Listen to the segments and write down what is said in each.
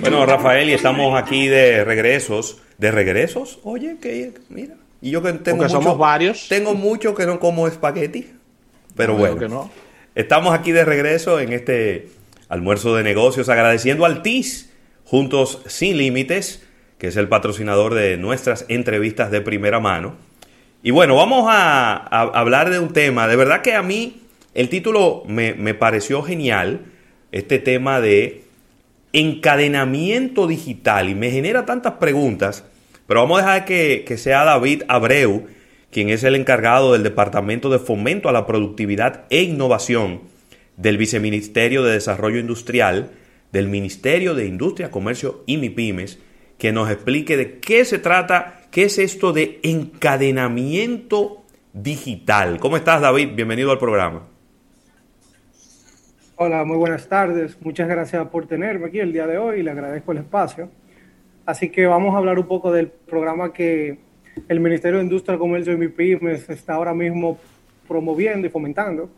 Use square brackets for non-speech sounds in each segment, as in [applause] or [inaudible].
Bueno, Rafael, y estamos aquí de regresos. ¿De regresos? Oye, que mira. Y yo que tengo Porque somos varios. Tengo mucho que no como espagueti. Pero bueno. que no. Estamos aquí de regreso en este almuerzo de negocios, agradeciendo al TIS, Juntos Sin Límites, que es el patrocinador de nuestras entrevistas de primera mano. Y bueno, vamos a, a hablar de un tema. De verdad que a mí el título me, me pareció genial. Este tema de encadenamiento digital y me genera tantas preguntas, pero vamos a dejar que, que, sea David Abreu, quien es el encargado del Departamento de Fomento a la Productividad e Innovación del Viceministerio de Desarrollo Industrial, del Ministerio de Industria, Comercio y MIPIMES, que nos explique de qué se trata, qué es esto de encadenamiento digital. ¿Cómo estás, David? Bienvenido al programa. Hola, muy buenas tardes. Muchas gracias por tenerme aquí el día de hoy. Le agradezco el espacio. Así que vamos a hablar un poco del programa que el Ministerio de Industria, Comercio y MIPIMES está ahora mismo promoviendo y fomentando.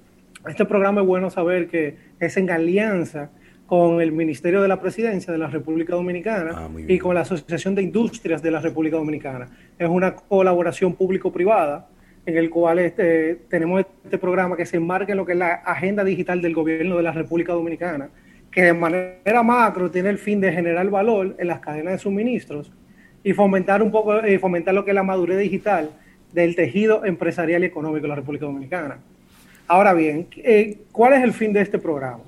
Este programa es bueno saber que es en alianza con el Ministerio de la Presidencia de la República Dominicana ah, y con la Asociación de Industrias de la República Dominicana. Es una colaboración público-privada en el cual este, tenemos este programa que se enmarca en lo que es la agenda digital del gobierno de la República Dominicana, que de manera macro tiene el fin de generar valor en las cadenas de suministros y fomentar un poco, eh, fomentar lo que es la madurez digital del tejido empresarial y económico de la República Dominicana. Ahora bien, eh, ¿cuál es el fin de este programa?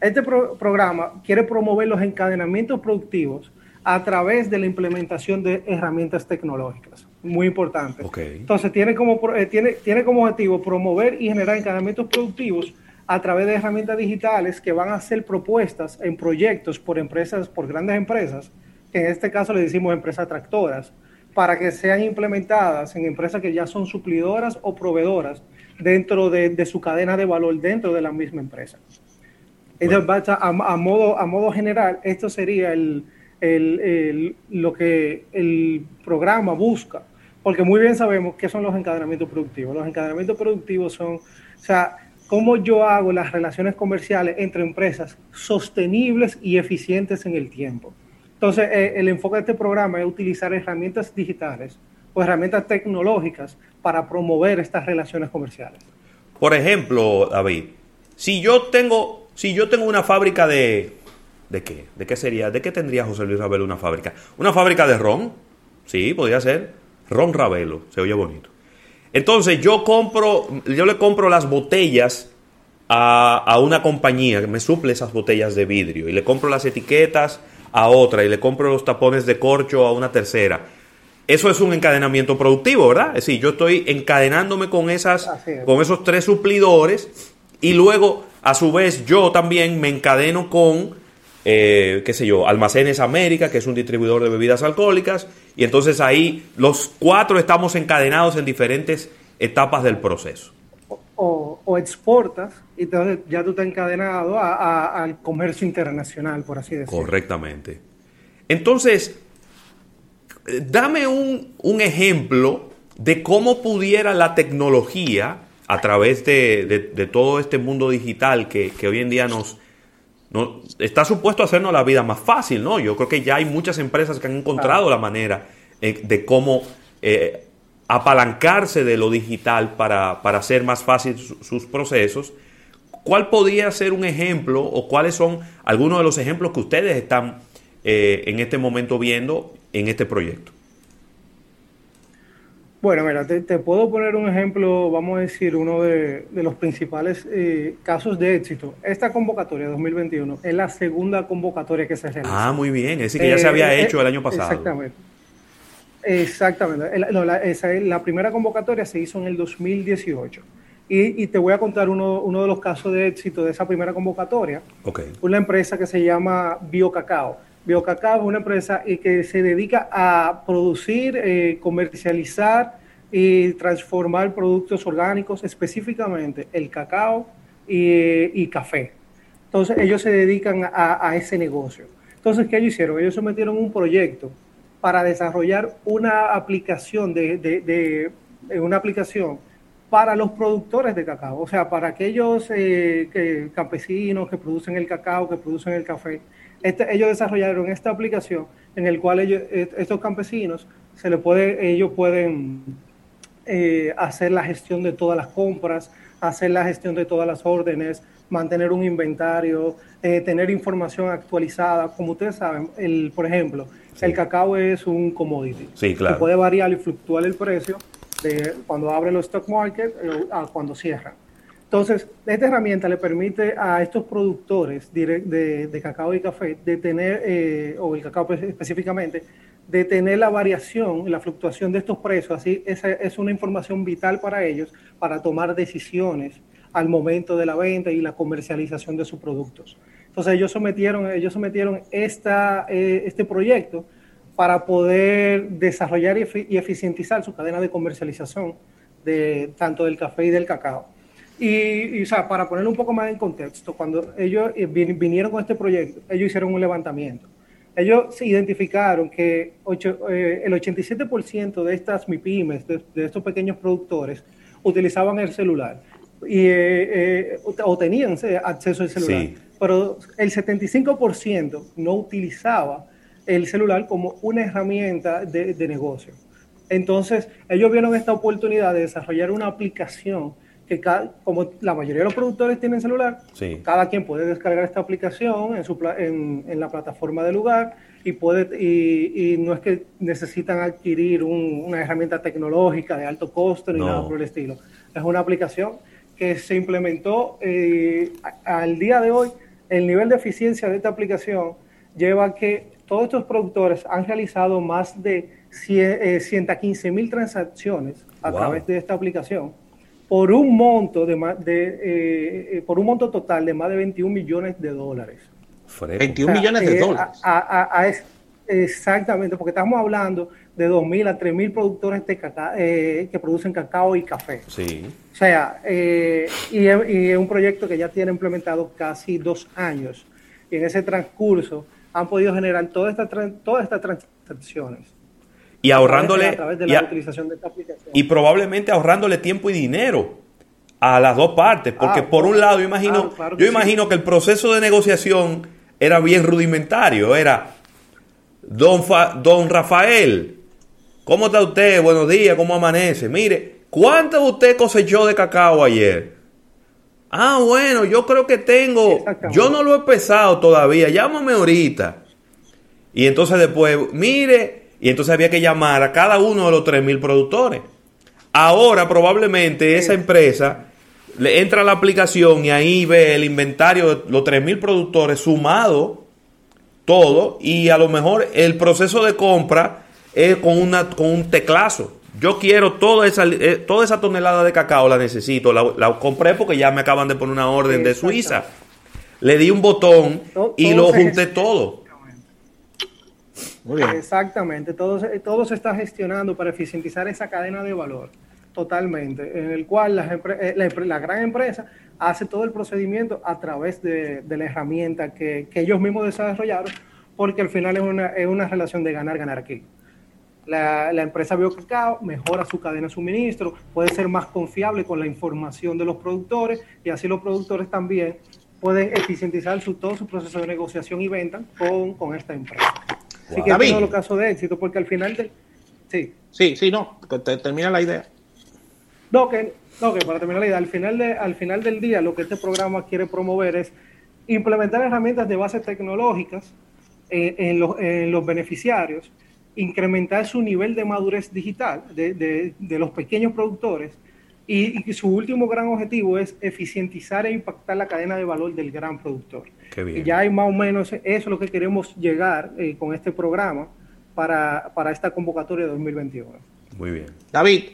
Este pro programa quiere promover los encadenamientos productivos a través de la implementación de herramientas tecnológicas muy importante. Entonces, tiene como, eh, tiene, tiene como objetivo promover y generar encadenamientos productivos a través de herramientas digitales que van a ser propuestas en proyectos por empresas, por grandes empresas, que en este caso le decimos empresas tractoras, para que sean implementadas en empresas que ya son suplidoras o proveedoras dentro de, su cadena de valor dentro de la misma empresa. a, modo, a modo general, esto sería el, lo que el programa busca porque muy bien sabemos qué son los encadenamientos productivos. Los encadenamientos productivos son, o sea, cómo yo hago las relaciones comerciales entre empresas sostenibles y eficientes en el tiempo. Entonces, eh, el enfoque de este programa es utilizar herramientas digitales o herramientas tecnológicas para promover estas relaciones comerciales. Por ejemplo, David, si yo tengo, si yo tengo una fábrica de, ¿de qué? ¿De qué sería? ¿De qué tendría José Luis Rabel una fábrica? ¿Una fábrica de ron? Sí, podría ser Ron Ravelo, se oye bonito. Entonces yo compro, yo le compro las botellas a, una compañía que me suple esas botellas de vidrio y le compro las etiquetas a otra y le compro los tapones de corcho a una tercera. Eso es un encadenamiento productivo, ¿verdad? Es decir, yo estoy encadenándome con, esas, con esos tres suplidores y luego, a su vez, yo también me encadeno con eh, qué sé yo, Almacenes América, que es un distribuidor de bebidas alcohólicas, y entonces ahí los cuatro estamos encadenados en diferentes etapas del proceso. O, exportas y entonces ya tú estás encadenado al comercio internacional, por así decirlo. Correctamente. Entonces, dame un, ejemplo de cómo pudiera la tecnología, a través de, todo este mundo digital que, que hoy en día nos, no, está supuesto a hacernos la vida más fácil, ¿no? Yo creo que ya hay muchas empresas que han encontrado la manera eh, de cómo eh, apalancarse de lo digital para, hacer más fácil sus procesos. ¿Cuál podría ser un ejemplo o cuáles son algunos de los ejemplos que ustedes están eh, en este momento viendo en este proyecto? Bueno, mira, te, puedo poner un ejemplo, vamos a decir, uno de, los principales eh, casos de éxito. Esta convocatoria 2021 es la segunda convocatoria que se realiza. Ah, muy bien, es decir, que ya se había eh, hecho el año pasado. Exactamente. Exactamente. La, primera convocatoria se hizo en el 2018. Y, te voy a contar uno, uno, de los casos de éxito de esa primera convocatoria. Okay. Una empresa que se llama BioCacao. BioCacao es una empresa que se dedica a producir, eh, comercializar y transformar productos orgánicos, específicamente el cacao y, café. Entonces ellos se dedican a, ese negocio. Entonces, ¿qué ellos hicieron? Ellos sometieron un proyecto para desarrollar una aplicación de, una aplicación para los productores de cacao, o sea, para aquellos eh, campesinos que producen el cacao, que producen el café, Este, ellos desarrollaron esta aplicación en el cual ellos, estos campesinos se le puede, ellos pueden eh, hacer la gestión de todas las compras, hacer la gestión de todas las órdenes, mantener un inventario, eh, tener información actualizada. Como ustedes saben, el, por ejemplo, el cacao es un commodity. Sí, claro. Que puede variar y fluctuar el precio de cuando abre los stock market eh, a cuando cierran. Entonces, esta herramienta le permite a estos productores de, cacao y café de tener, eh, o el cacao específicamente, de tener la variación, la fluctuación de estos precios. Así, esa es una información vital para ellos para tomar decisiones al momento de la venta y la comercialización de sus productos. Entonces ellos sometieron, ellos sometieron eh, este proyecto para poder desarrollar y, eficientizar su cadena de comercialización de tanto del café y del cacao. Y, o sea, para ponerlo un poco más en contexto, cuando ellos eh, vinieron con este proyecto, ellos hicieron un levantamiento. Ellos identificaron que eh, el 87% de estas MIPIMES, de, de, estos pequeños productores, utilizaban el celular y, eh, o tenían acceso al celular, pero el 75% no utilizaba el celular como una herramienta de, negocio. Entonces, ellos vieron esta oportunidad de desarrollar una aplicación que como la mayoría de los productores tienen celular, cada quien puede descargar esta aplicación en, su, en, en la plataforma del lugar y, puede, y, no es que necesitan adquirir una herramienta tecnológica de alto costo ni nada por el estilo. Es una aplicación que se implementó eh, al día de hoy, el nivel de eficiencia de esta aplicación lleva a que todos estos productores han realizado más de 115 eh, mil transacciones a través de esta aplicación por un monto de, de eh, por un monto total de más de 21 millones de dólares. 21 millones de dólares. exactamente, porque estamos hablando de 2.000 a 3.000 productores de eh, que producen cacao y café. Sí. O sea, eh, y, es, un proyecto que ya tiene implementado casi dos años. Y en ese transcurso han podido generar todas estas todas estas transacciones. Y ahorrándole. A través de la utilización de esta aplicación. Y probablemente ahorrándole tiempo y dinero a las dos partes. Porque ah, por un lado, imagino, yo imagino que el proceso de negociación era bien rudimentario. Era. Don, don Rafael, ¿Cómo está usted? Buenos días, ¿cómo amanece? Mire, ¿cuánto usted cosechó de cacao ayer? Ah, bueno, yo creo que tengo, yo no lo he pesado todavía, llámame ahorita. Y entonces después, mire, y entonces había que llamar a cada uno de los 3.000 productores. Ahora probablemente esa empresa le entra a la aplicación y ahí ve el inventario de los 3.000 productores sumado todo y a lo mejor el proceso de compra es con, una, con un teclazo. Yo quiero toda esa, eh, toda esa tonelada de cacao, la necesito. La, compré porque ya me acaban de poner una orden de Suiza. Le di un botón y lo junté todo. Exactamente, todo, todo se está gestionando para eficientizar esa cadena de valor totalmente, en el cual eh, la, gran empresa hace todo el procedimiento a través de, la herramienta que, ellos mismos desarrollaron, porque al final es una, es una relación de ganar-ganar aquí. La, empresa BioCacao mejora su cadena de suministro, puede ser más confiable con la información de los productores y así los productores también pueden eficientizar su, todo su proceso de negociación y venta con, esta empresa. Así que es todo caso de éxito, porque al final del... Sí. Sí, sí, no, termina la idea. No, que, no, que para terminar la idea, al final, de, al final del día lo que este programa quiere promover es implementar herramientas de base tecnológicas eh, en, los, en los beneficiarios incrementar su nivel de madurez digital de, los pequeños productores y, su último gran objetivo es eficientizar e impactar la cadena de valor del gran productor. Y ya hay más o menos eso es lo que queremos llegar eh, con este programa para, esta convocatoria de 2021. Muy bien. David,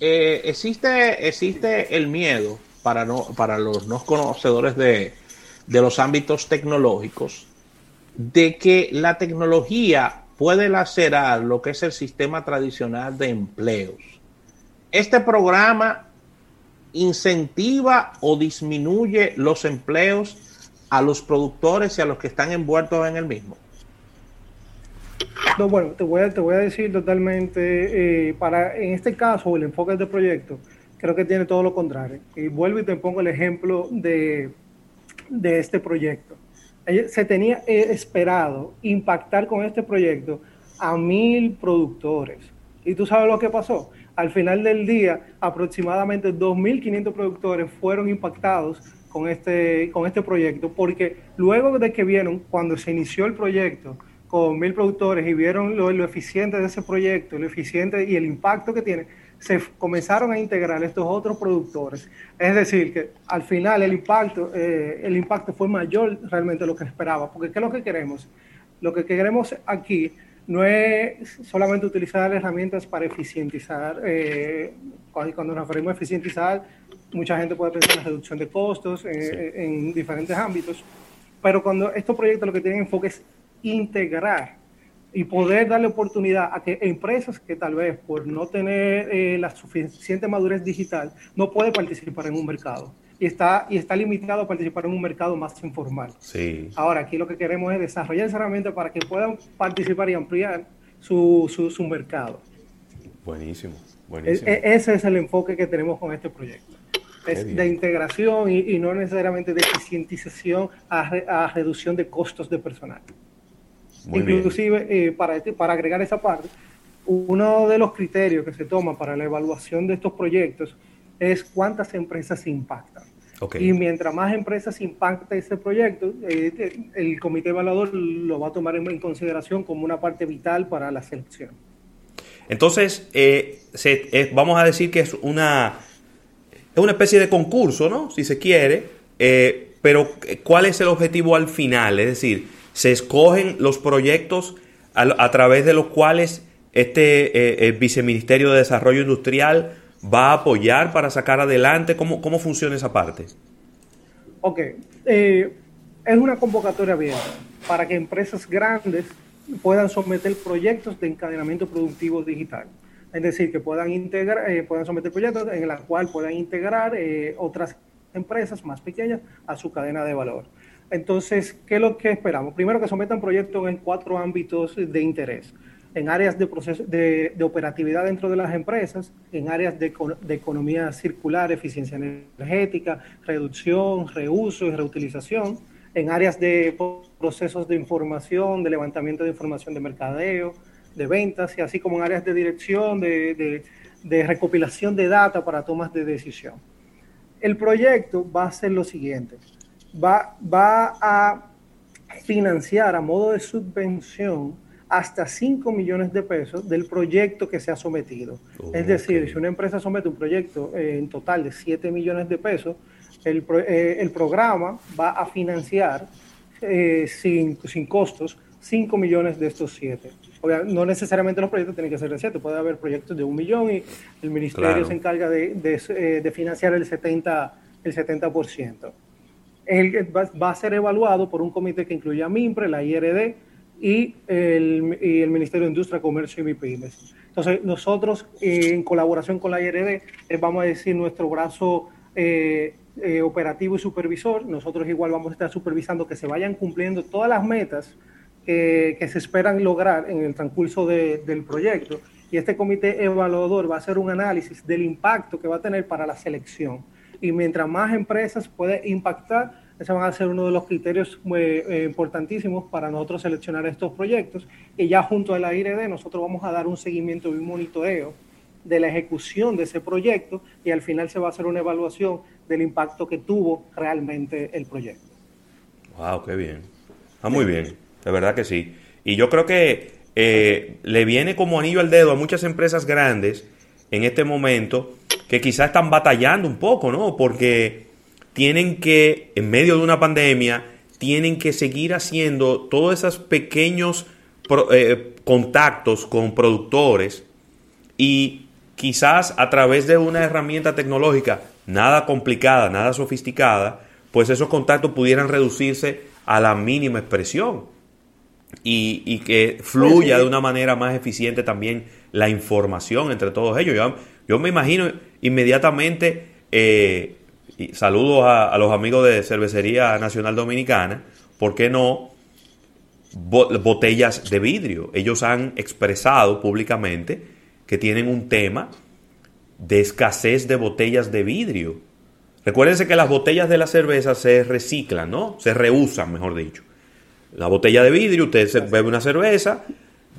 eh, existe, existe el miedo para, no, para los no conocedores de, de los ámbitos tecnológicos de que la tecnología puede lacerar lo que es el sistema tradicional de empleos. Este programa incentiva o disminuye los empleos a los productores y a los que están envueltos en el mismo. No, bueno, te voy a, te voy a decir totalmente, eh, para en este caso, el enfoque de este proyecto, creo que tiene todo lo contrario. Y vuelvo y te pongo el ejemplo de, de este proyecto. Se tenía eh, esperado impactar con este proyecto a mil productores. ¿Y tú sabes lo que pasó? Al final del día, aproximadamente 2.500 productores fueron impactados con este, con este proyecto, porque luego de que vieron, cuando se inició el proyecto, con mil productores y vieron lo, eficiente de ese proyecto, lo eficiente y el impacto que tiene, se comenzaron a integrar estos otros productores. Es decir, que al final el impacto, eh, el impacto fue mayor realmente de lo que esperaba, porque ¿qué es lo que queremos? Lo que queremos aquí no es solamente utilizar herramientas para eficientizar, eh, cuando nos referimos a eficientizar, mucha gente puede pensar en la reducción de costos eh, en diferentes ámbitos, pero cuando estos proyectos lo que tienen enfoque es integrar y poder darle oportunidad a que empresas que tal vez por no tener eh, la suficiente madurez digital no puede participar en un mercado y está, y está limitado a participar en un mercado más informal. Sí. Ahora, aquí lo que queremos es desarrollar esa herramienta para que puedan participar y ampliar su, su, mercado. Buenísimo, buenísimo. E, e, ese es el enfoque que tenemos con este proyecto. Es de integración y, no necesariamente de eficientización a reducción de costos de personal. Inclusive, eh, para, este, para agregar esa parte, uno de los criterios que se toma para la evaluación de estos proyectos es cuántas empresas impactan. Y mientras más empresas impacta ese proyecto, eh, el comité evaluador lo va a tomar en, consideración como una parte vital para la selección. Entonces, eh, vamos a decir que es una, es una especie de concurso, ¿no? Si se quiere, pero ¿cuál es el objetivo al final? Es decir, se escogen los proyectos a, través de los cuales este eh, viceministerio de Desarrollo Industrial va a apoyar para sacar adelante. ¿Cómo, cómo funciona esa parte? Ok, eh, es una convocatoria abierta para que empresas grandes puedan someter proyectos de encadenamiento productivo digital. Es decir, que puedan integrar, eh, puedan someter proyectos en los cuales puedan integrar otras empresas más pequeñas a su cadena de valor. Entonces, ¿qué es lo que esperamos? Primero que sometan proyectos en cuatro ámbitos de interés. En áreas de, proceso, de, operatividad dentro de las empresas, en áreas de, economía circular, eficiencia energética, reducción, reuso y reutilización, en áreas de procesos de información, de levantamiento de información de mercadeo, de ventas, y así como en áreas de dirección, de, de recopilación de data para tomas de decisión. El proyecto va a ser lo siguiente va, va a financiar a modo de subvención hasta 5 millones de pesos del proyecto que se ha sometido. es decir, si una empresa somete un proyecto eh, en total de 7 millones de pesos, el, eh, el programa va a financiar eh, sin, sin, costos 5 millones de estos 7. No necesariamente los proyectos tienen que ser de 7, puede haber proyectos de un millón y el ministerio se encarga de, de, de financiar el 70%. El 70% va, a ser evaluado por un comité que incluye a MIMPRE, la IRD y el, el Ministerio de Industria, Comercio y MIPIMES. Entonces, nosotros, en colaboración con la IRD, eh, vamos a decir nuestro brazo eh, eh, operativo y supervisor. Nosotros igual vamos a estar supervisando que se vayan cumpliendo todas las metas que se esperan lograr en el transcurso del proyecto. Y este comité evaluador va a hacer un análisis del impacto que va a tener para la selección y mientras más empresas puede impactar, ese van a ser uno de los criterios muy, eh, importantísimos para nosotros seleccionar estos proyectos. Y ya junto a la IRD nosotros vamos a dar un seguimiento y un monitoreo de la ejecución de ese proyecto y al final se va a hacer una evaluación del impacto que tuvo realmente el proyecto. Wow, qué bien. Ah, muy bien, de verdad que sí. Y yo creo que eh, le viene como anillo al dedo a muchas empresas grandes en este momento que quizás están batallando un poco, ¿no? Porque tienen que, en medio de una pandemia, tienen que seguir haciendo todos esos pequeños eh, contactos con productores y quizás a través de una herramienta tecnológica nada complicada, nada sofisticada, pues esos contactos pudieran reducirse a la mínima expresión y, que fluya de una manera más eficiente también la información entre todos ellos. Yo, yo me imagino inmediatamente, eh, saludos a, los amigos de Cervecería Nacional Dominicana, ¿por qué no? botellas de vidrio. Ellos han expresado públicamente que tienen un tema de escasez de botellas de vidrio. Recuérdense que las botellas de la cerveza se reciclan, ¿no? Se reusan, mejor dicho. La botella de vidrio, usted se bebe una cerveza,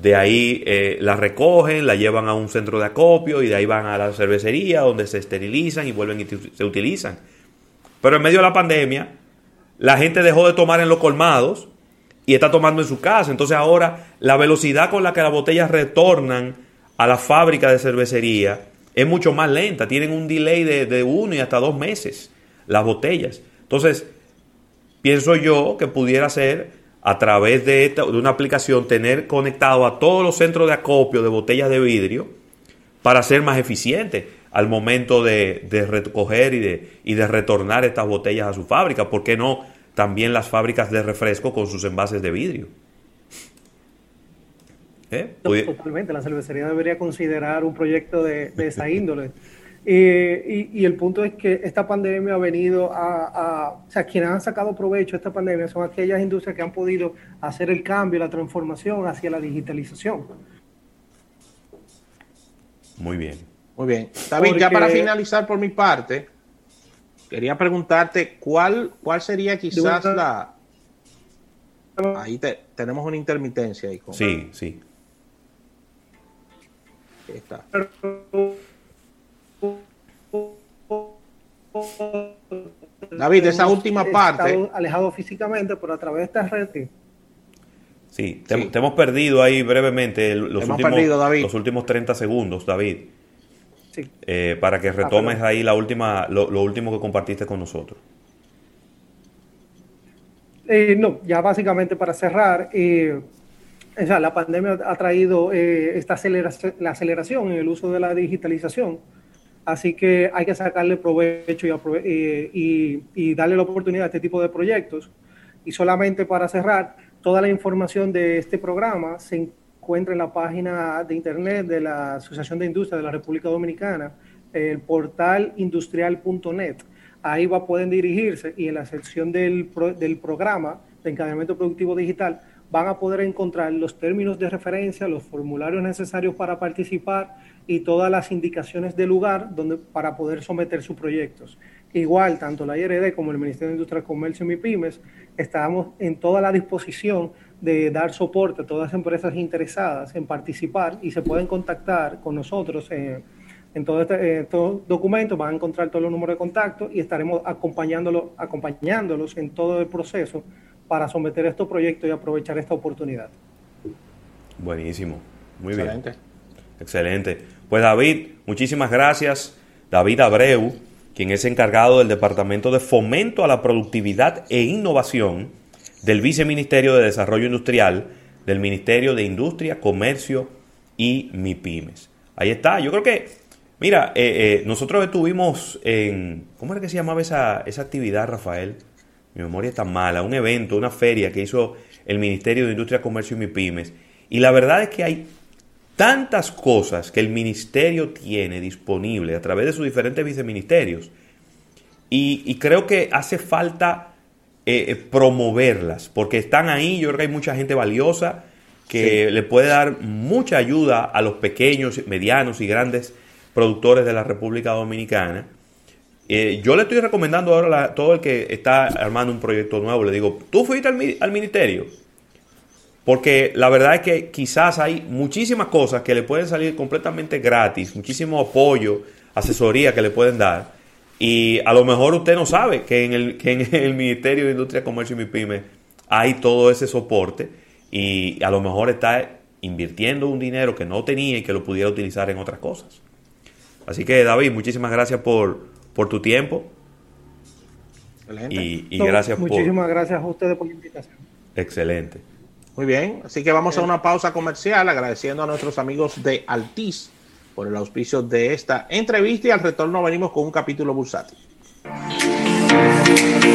de ahí eh, la recogen, la llevan a un centro de acopio y de ahí van a la cervecería donde se esterilizan y vuelven y se utilizan. Pero en medio de la pandemia, la gente dejó de tomar en los colmados y está tomando en su casa. Entonces ahora la velocidad con la que las botellas retornan a la fábrica de cervecería es mucho más lenta. Tienen un delay de, de uno y hasta dos meses las botellas. Entonces, pienso yo que pudiera ser a través de, esta, de una aplicación tener conectado a todos los centros de acopio de botellas de vidrio para ser más eficiente al momento de, recoger y de, y de retornar estas botellas a su fábrica. ¿Por qué no también las fábricas de refresco con sus envases de vidrio? ¿Eh? Totalmente, la cervecería debería considerar un proyecto de, de esa índole. [laughs] Eh, y, el punto es que esta pandemia ha venido a, O sea, quienes han sacado provecho de esta pandemia son aquellas industrias que han podido hacer el cambio, la transformación hacia la digitalización. Muy bien. Muy bien. David, ya para finalizar por mi parte, quería preguntarte cuál, cuál sería quizás la... Ahí tenemos una intermitencia. Ahí Sí, sí. Ahí está. David, esa última parte. Alejado físicamente, pero a través de esta red. Sí, te, hemos perdido ahí brevemente los, últimos, los últimos 30 segundos, David. Sí. Eh, para que ah, retomes ahí la última, lo, último que compartiste con nosotros. Eh, no, ya básicamente para cerrar, eh, la pandemia ha traído esta aceleración, la aceleración en el uso de la digitalización Así que hay que sacarle provecho y, darle la oportunidad a este tipo de proyectos. Y solamente para cerrar, toda la información de este programa se encuentra en la página de internet de la Asociación de Industria de la República Dominicana, el portal industrial.net. Ahí va, pueden dirigirse y en la sección del, del programa de encadenamiento productivo digital van a poder encontrar los términos de referencia, los formularios necesarios para participar y todas las indicaciones del lugar donde, para poder someter sus proyectos. Igual, tanto la IRD como el Ministerio de Industria, Comercio y MIPIMES estamos en toda la disposición de dar soporte a todas las empresas interesadas en participar y se pueden contactar con nosotros en, todo este, estos documentos, van a encontrar todos los números de contacto y estaremos acompañándolos, acompañándolos en todo el proceso para someter estos proyectos y aprovechar esta oportunidad. Buenísimo, muy bien. Excelente. Pues David, muchísimas gracias. David Abreu, quien es encargado del Departamento de Fomento a la Productividad e Innovación del Viceministerio de Desarrollo Industrial del Ministerio de Industria, Comercio y MIPIMES. Ahí está. Yo creo que, mira, eh, eh, nosotros estuvimos en, ¿cómo era que se llamaba esa, esa actividad, Rafael? Mi memoria está mala. Un evento, una feria que hizo el Ministerio de Industria, Comercio y MIPIMES. Y la verdad es que hay tantas cosas que el ministerio tiene disponible a través de sus diferentes viceministerios y, creo que hace falta eh, eh, promoverlas porque están ahí, yo creo que hay mucha gente valiosa que le puede dar mucha ayuda a los pequeños, medianos y grandes productores de la República Dominicana. Eh, yo le estoy recomendando ahora a todo el que está armando un proyecto nuevo, le digo, ¿tú fuiste al, al ministerio? Porque la verdad es que quizás hay muchísimas cosas que le pueden salir completamente gratis, muchísimo apoyo, asesoría que le pueden dar. Y a lo mejor usted no sabe que en el, que en [laughs] el Ministerio de Industria, Comercio y MIPYME hay todo ese soporte y a lo mejor está invirtiendo un dinero que no tenía y que lo pudiera utilizar en otras cosas. Así que David, muchísimas gracias por, por tu tiempo. Y, y gracias muchísimas gracias a ustedes por la invitación. Excelente. Muy bien, así que vamos a eh. una pausa comercial agradeciendo a nuestros amigos de Altiz por el auspicio de esta entrevista y al retorno venimos con un capítulo bursátil.